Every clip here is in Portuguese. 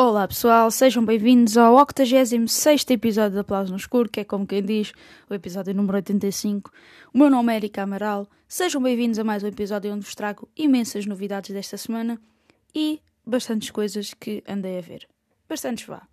Olá pessoal, sejam bem-vindos ao 86 episódio de Aplausos no Escuro, que é como quem diz, o episódio número 85. O meu nome é Erika Amaral, sejam bem-vindos a mais um episódio onde vos trago imensas novidades desta semana e bastantes coisas que andei a ver. Bastantes vá.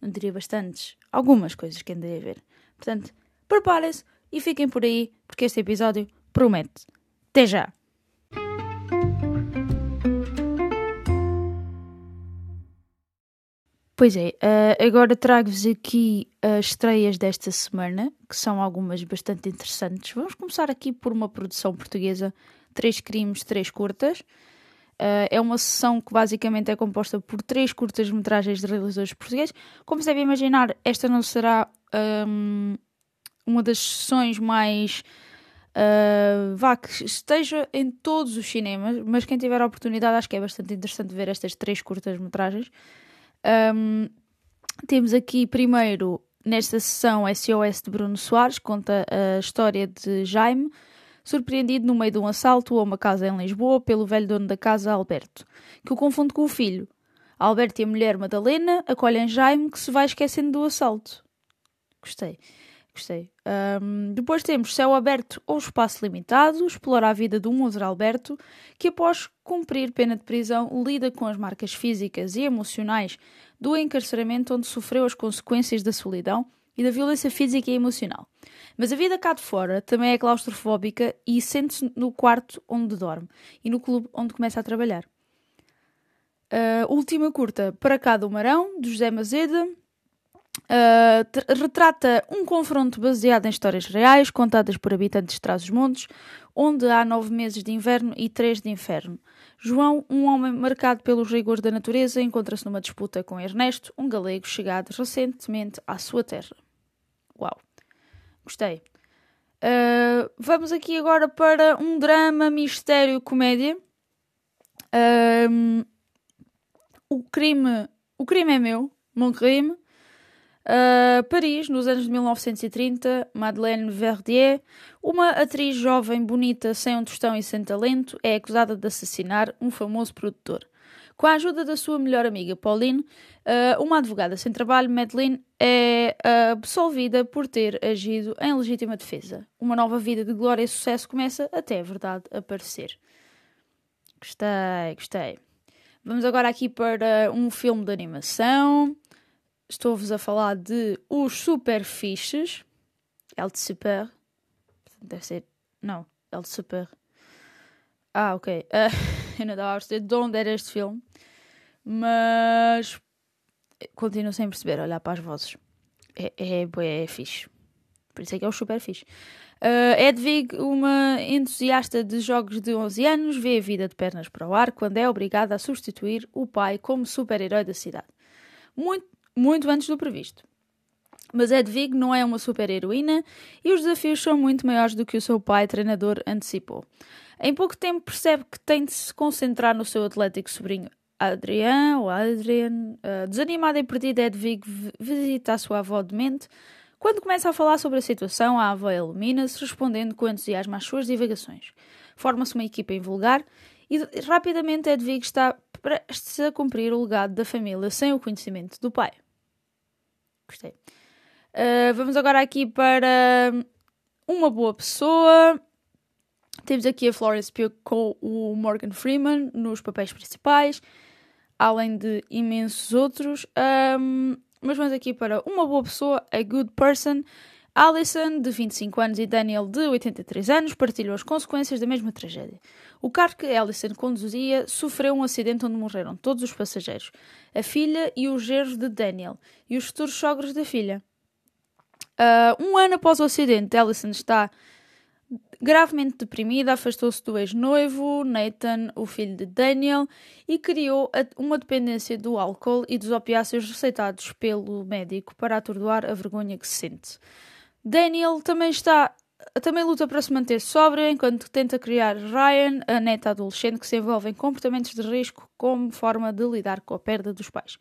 Não diria bastantes, algumas coisas que andei a ver. Portanto, preparem-se e fiquem por aí, porque este episódio promete. Até já! Pois é, uh, agora trago-vos aqui as estreias desta semana, que são algumas bastante interessantes. Vamos começar aqui por uma produção portuguesa, Três Crimes, Três Curtas. Uh, é uma sessão que basicamente é composta por três curtas-metragens de realizadores portugueses. Como se deve imaginar, esta não será um, uma das sessões mais. Uh, vá, que esteja em todos os cinemas, mas quem tiver a oportunidade acho que é bastante interessante ver estas três curtas-metragens. Um, temos aqui primeiro, nesta sessão, SOS de Bruno Soares, conta a história de Jaime, surpreendido no meio de um assalto a uma casa em Lisboa pelo velho dono da casa, Alberto, que o confunde com o filho. Alberto e a mulher Madalena acolhem Jaime, que se vai esquecendo do assalto. Gostei. Gostei. Um, depois temos Céu Aberto ou Espaço Limitado, explora a vida de um outro Alberto, que após cumprir pena de prisão lida com as marcas físicas e emocionais do encarceramento onde sofreu as consequências da solidão e da violência física e emocional. Mas a vida cá de fora também é claustrofóbica e sente-se no quarto onde dorme e no clube onde começa a trabalhar. Uh, última curta, Para cá do Marão, de José Mazeda, Uh, retrata um confronto baseado em histórias reais, contadas por habitantes de Trás-os-Montes, onde há nove meses de inverno e três de inferno. João, um homem marcado pelos rigores da natureza, encontra-se numa disputa com Ernesto, um galego chegado recentemente à sua terra. Uau! Gostei. Uh, vamos aqui agora para um drama, mistério, comédia. Uh, o crime, o crime é meu, mon crime. Uh, Paris, nos anos de 1930, Madeleine Verdier, uma atriz jovem, bonita, sem um tostão e sem talento, é acusada de assassinar um famoso produtor. Com a ajuda da sua melhor amiga Pauline, uh, uma advogada sem trabalho, Madeleine é absolvida por ter agido em legítima defesa. Uma nova vida de glória e sucesso começa até a verdade aparecer. Gostei, gostei. Vamos agora aqui para um filme de animação estou-vos a falar de os super fiches. El super. Deve ser. Não, El super. Ah, ok. Uh, eu não estava a perceber de onde era este filme. Mas. Continuo sem perceber, olhar para as vozes. É, é, é fixe. Por isso é que é o super fixe. Uh, Edvig, uma entusiasta de jogos de 11 anos, vê a vida de pernas para o ar quando é obrigada a substituir o pai como super-herói da cidade. Muito muito antes do previsto. Mas Edvig não é uma super-heroína e os desafios são muito maiores do que o seu pai treinador antecipou. Em pouco tempo percebe que tem de se concentrar no seu atlético sobrinho Adrian, ou Adrian. Uh, desanimada e perdida, Edvig visita a sua avó demente. Quando começa a falar sobre a situação, a avó ilumina-se, respondendo com entusiasmo às suas divagações. Forma-se uma equipa invulgar e rapidamente Edvig está prestes a cumprir o legado da família sem o conhecimento do pai. Gostei. Uh, vamos agora aqui para uma boa pessoa. Temos aqui a Florence Pugh com o Morgan Freeman nos papéis principais, além de imensos outros. Um, mas vamos aqui para uma boa pessoa, a good person. Alison, de 25 anos, e Daniel, de 83 anos, partilham as consequências da mesma tragédia. O carro que Alison conduzia sofreu um acidente onde morreram todos os passageiros, a filha e os genros de Daniel, e os futuros sogros da filha. Uh, um ano após o acidente, Alison está gravemente deprimida, afastou-se do ex-noivo, Nathan, o filho de Daniel, e criou uma dependência do álcool e dos opiáceos receitados pelo médico para atordoar a vergonha que sente. Daniel também está também luta para se manter sóbria enquanto tenta criar Ryan, a neta adolescente que se envolve em comportamentos de risco como forma de lidar com a perda dos pais.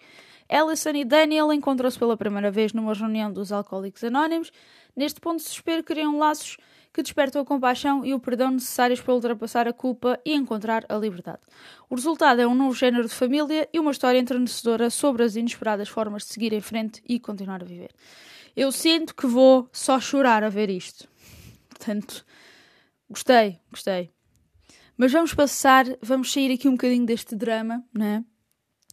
Alison e Daniel encontram-se pela primeira vez numa reunião dos Alcoólicos Anónimos. Neste ponto de desespero, criam laços que despertam a compaixão e o perdão necessários para ultrapassar a culpa e encontrar a liberdade. O resultado é um novo género de família e uma história entrenecedora sobre as inesperadas formas de seguir em frente e continuar a viver. Eu sinto que vou só chorar a ver isto. Portanto, gostei, gostei. Mas vamos passar, vamos sair aqui um bocadinho deste drama, né?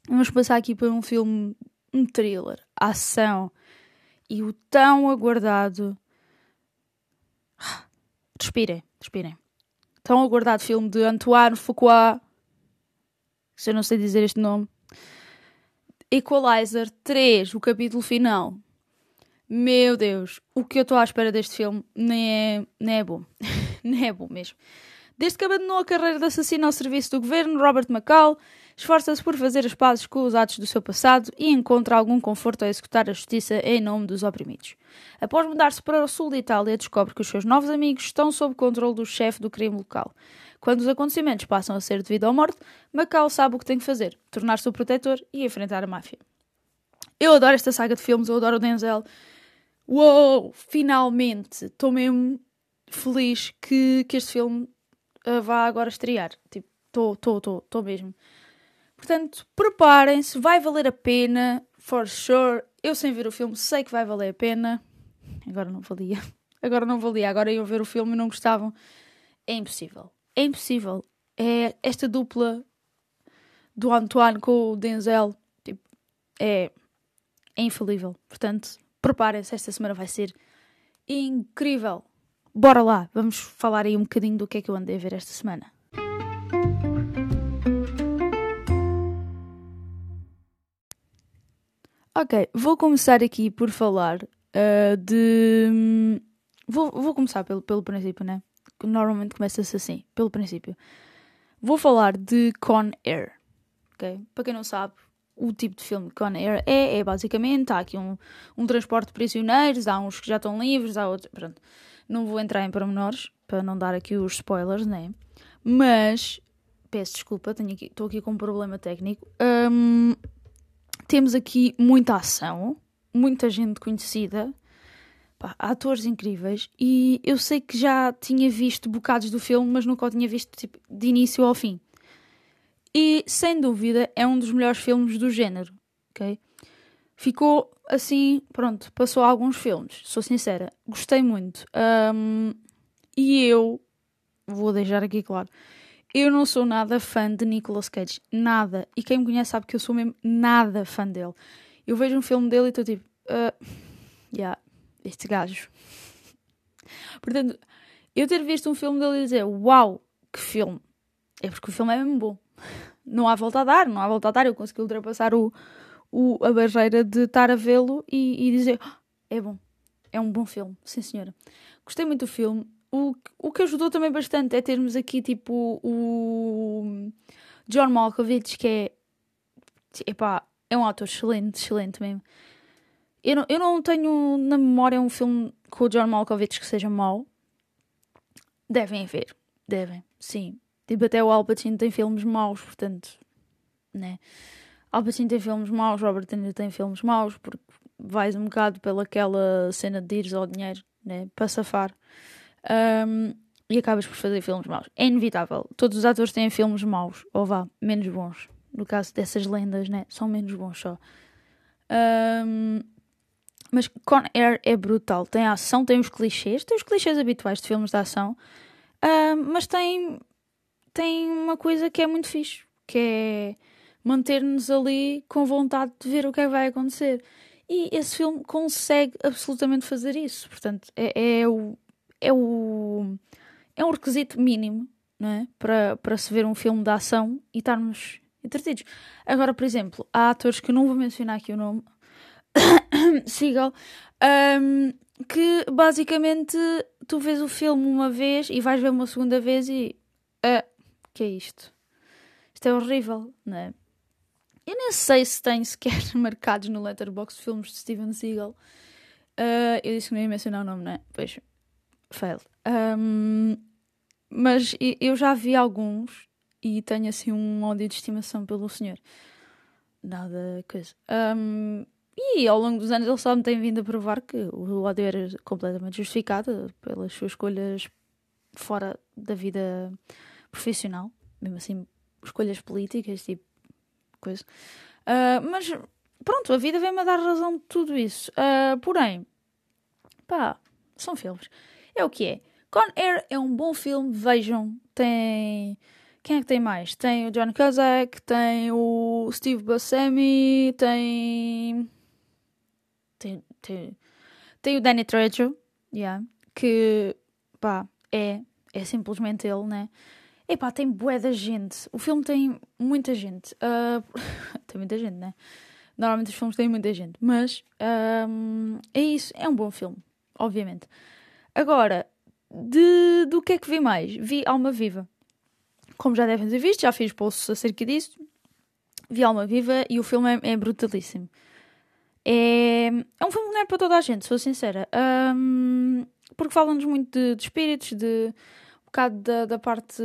Vamos passar aqui para um filme, um thriller, ação e o tão aguardado. Respirem, respirem. Tão aguardado filme de Antoine Fuqua. Se eu não sei dizer este nome. Equalizer 3, o capítulo final. Meu Deus, o que eu estou à espera deste filme nem é, nem é bom. nem é bom mesmo. Desde que abandonou a carreira de assassino ao serviço do governo, Robert McCall esforça-se por fazer as pazes com os atos do seu passado e encontra algum conforto a executar a justiça em nome dos oprimidos. Após mudar-se para o sul de Itália, descobre que os seus novos amigos estão sob controle do chefe do crime local. Quando os acontecimentos passam a ser devido à morte, Macau sabe o que tem que fazer: tornar-se o protetor e enfrentar a máfia. Eu adoro esta saga de filmes, eu adoro o Denzel. Uou! Finalmente! Estou mesmo feliz que, que este filme uh, vá agora estrear. Tipo, estou, estou, estou, estou mesmo. Portanto, preparem-se, vai valer a pena, for sure. Eu sem ver o filme sei que vai valer a pena. Agora não valia. Agora não valia. Agora iam ver o filme e não gostavam. É impossível. É impossível. É esta dupla do Antoine com o Denzel. Tipo, é, é infalível. Portanto, preparem-se, esta semana vai ser incrível. Bora lá, vamos falar aí um bocadinho do que é que eu andei a ver esta semana. Ok, vou começar aqui por falar uh, de. Vou, vou começar pelo, pelo princípio, né? Normalmente começa-se assim, pelo princípio. Vou falar de Con Air. Ok? Para quem não sabe, o tipo de filme Con Air é, é basicamente, há aqui um, um transporte de prisioneiros, há uns que já estão livres, há outros, pronto. Não vou entrar em pormenores, para não dar aqui os spoilers, né? Mas, peço desculpa, tenho aqui, estou aqui com um problema técnico. Um, temos aqui muita ação, muita gente conhecida, pá, atores incríveis, e eu sei que já tinha visto bocados do filme, mas nunca o tinha visto tipo, de início ao fim. E sem dúvida é um dos melhores filmes do género, ok? Ficou assim, pronto, passou alguns filmes, sou sincera, gostei muito. Um, e eu, vou deixar aqui claro, eu não sou nada fã de Nicolas Cage, nada. E quem me conhece sabe que eu sou mesmo nada fã dele. Eu vejo um filme dele e estou tipo, uh, yeah, este gajo. Portanto, eu ter visto um filme dele e dizer, uau, que filme, é porque o filme é mesmo bom não há volta a dar, não há volta a dar. Eu consegui ultrapassar o, o, a barreira de estar a vê-lo e, e, dizer: oh, é bom, é um bom filme, sim senhora. Gostei muito do filme. O, o que ajudou também bastante é termos aqui tipo o John Malkovich, que é epá, é um ator excelente, excelente mesmo. Eu não, eu não tenho na memória um filme com o John Malkovich que seja mau. Devem haver, devem, sim. Tipo, até o Al Pacino tem filmes maus, portanto, né? Al Pacino tem filmes maus, Robert De Niro tem filmes maus, porque vais um bocado pelaquela cena de ires ao dinheiro, né? Para safar. Um, e acabas por fazer filmes maus. É inevitável. Todos os atores têm filmes maus, ou vá, menos bons. No caso dessas lendas, né? São menos bons só. Um, mas Con Air é brutal. Tem a ação, tem os clichês, tem os clichês habituais de filmes de ação, um, mas tem tem uma coisa que é muito fixe, que é manter-nos ali com vontade de ver o que é que vai acontecer. E esse filme consegue absolutamente fazer isso. Portanto, é, é o, é o é um requisito mínimo não é? para, para se ver um filme de ação e estarmos entretidos. Agora, por exemplo, há atores que não vou mencionar aqui o nome, Seagal, um, que basicamente tu vês o filme uma vez e vais ver uma segunda vez e uh, que é isto? Isto é horrível, não é? Eu nem sei se tem sequer marcados no Letterboxd filmes de Steven Seagal. Uh, eu disse que não ia mencionar o nome, não é? Pois, fail. Um, mas eu já vi alguns e tenho assim um ódio de estimação pelo senhor. Nada coisa. Um, e ao longo dos anos ele só me tem vindo a provar que o ódio era completamente justificado pelas suas escolhas fora da vida profissional, mesmo assim, escolhas políticas, tipo coisa. Uh, mas pronto, a vida vem-me a dar razão de tudo isso. Uh, porém, pá, são filmes. É o que é. Con Air é um bom filme, vejam. Tem. Quem é que tem mais? Tem o John Cusack, tem o Steve Buscemi, tem. Tem, tem, tem o Danny Trejo, yeah, que pá, é, é simplesmente ele, né? Epá, tem bué da gente. O filme tem muita gente. Uh, tem muita gente, né? Normalmente os filmes têm muita gente. Mas é isso. É um bom filme, obviamente. Agora, de, do que é que vi mais? Vi Alma Viva. Como já devem ter visto, já fiz posts acerca disso. Vi Alma Viva e o filme é, é brutalíssimo. É, é um filme que não é para toda a gente, sou sincera. Um, porque falam-nos muito de, de, espíritos, de bocado da, da, parte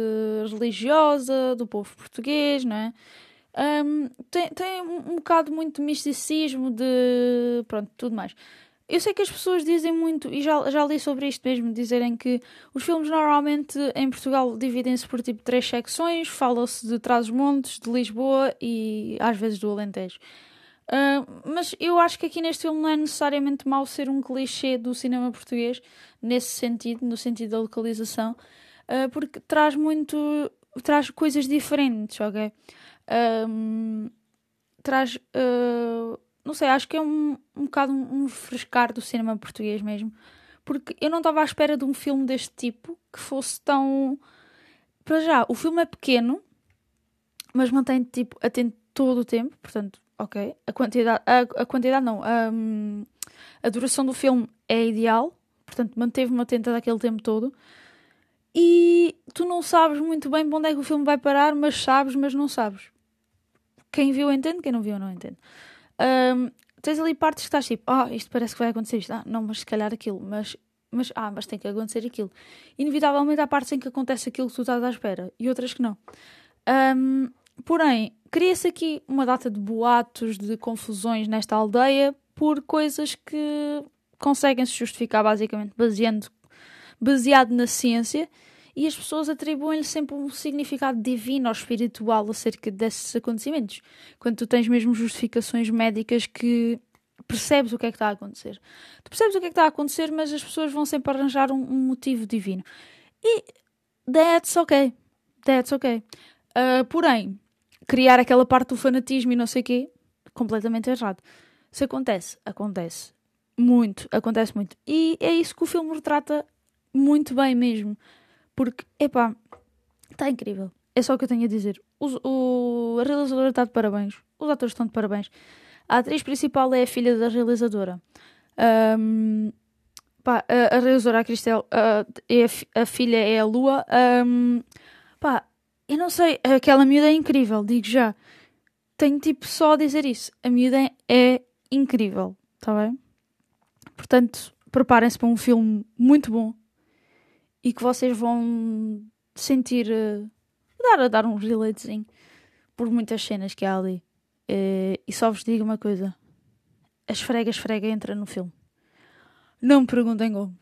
religiosa do povo português, não é? Um, tem, tem um, bocado muito de misticismo, de. pronto, tudo mais. Eu sei que as pessoas dizem muito, e já, já li sobre isto mesmo, dizerem que os filmes normalmente em Portugal dividem-se por tipo três secções, fala-se de Trás-os-Montes, de Lisboa e às vezes do Alentejo. Uh, mas eu acho que aqui neste filme não é necessariamente mau ser um clichê do cinema português, nesse sentido, no sentido da localização, uh, porque traz muito. traz coisas diferentes, ok? Um, traz. Uh, não sei, acho que é um, um bocado um, frescar do cinema português mesmo. Porque eu não estava à espera de um filme deste tipo que fosse tão. Para já, o filme é pequeno, mas mantém tipo atento todo o tempo, portanto, ok. A quantidade, a, a quantidade não, a duração do filme é ideal, portanto, manteve-me atenta daquele tempo todo. E tu não sabes muito bem para onde é que o filme vai parar, mas sabes, mas não sabes. Quem viu entende, quem não viu não entende. Um, tens ali partes que estás tipo, ah, oh, isto parece que vai acontecer isto. Ah, não, mas se calhar aquilo. Mas, mas, ah, mas tem que acontecer aquilo. Inevitavelmente há partes em que acontece aquilo que tu estás à espera e outras que não. Um, porém, cria-se aqui uma data de boatos, de confusões nesta aldeia por coisas que conseguem se justificar basicamente baseando, baseado na ciência e as pessoas atribuem-lhe sempre um significado divino ou espiritual acerca desses acontecimentos. Quando tu tens mesmo justificações médicas que percebes o que é que está a acontecer. Tu percebes o que é que está a acontecer, mas as pessoas vão sempre arranjar um, um motivo divino. E that's ok. That's ok. Uh, porém, criar aquela parte do fanatismo e não sei o quê, completamente errado. Se acontece, acontece. Muito, acontece muito. E é isso que o filme retrata muito bem mesmo. Porque, epá, está incrível. É só o que eu tenho a dizer. O, a realizadora está de parabéns. Os atores estão de parabéns. A atriz principal é a filha da realizadora. Um, pá, a, a, realizadora, a Cristel, é a, a, filha é a Lua. Um, pá, eu não sei, aquela miúda é incrível, digo já. Tenho tipo só a dizer isso. A miúda é incrível, está bem? Portanto, preparem-se para um filme muito bom e que vocês vão sentir uh, dar, dar um relatezinho por muitas cenas que há ali. Uh, e só vos digo uma coisa: a esfrega, esfrega entra no filme. Não me perguntem como,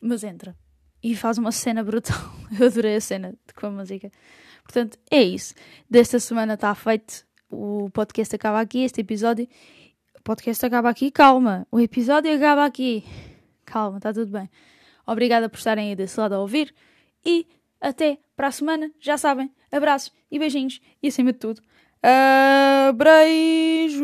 mas entra. E faz uma cena brutal. Eu adorei a cena com a música. Portanto, é isso. Desta semana está feito. O podcast acaba aqui, este episódio. O podcast acaba aqui, calma. O episódio acaba aqui. Calma, está tudo bem. Obrigada por estarem aí desse lado a ouvir e até para a semana. Já sabem, abraços e beijinhos e acima de tudo, abreijos.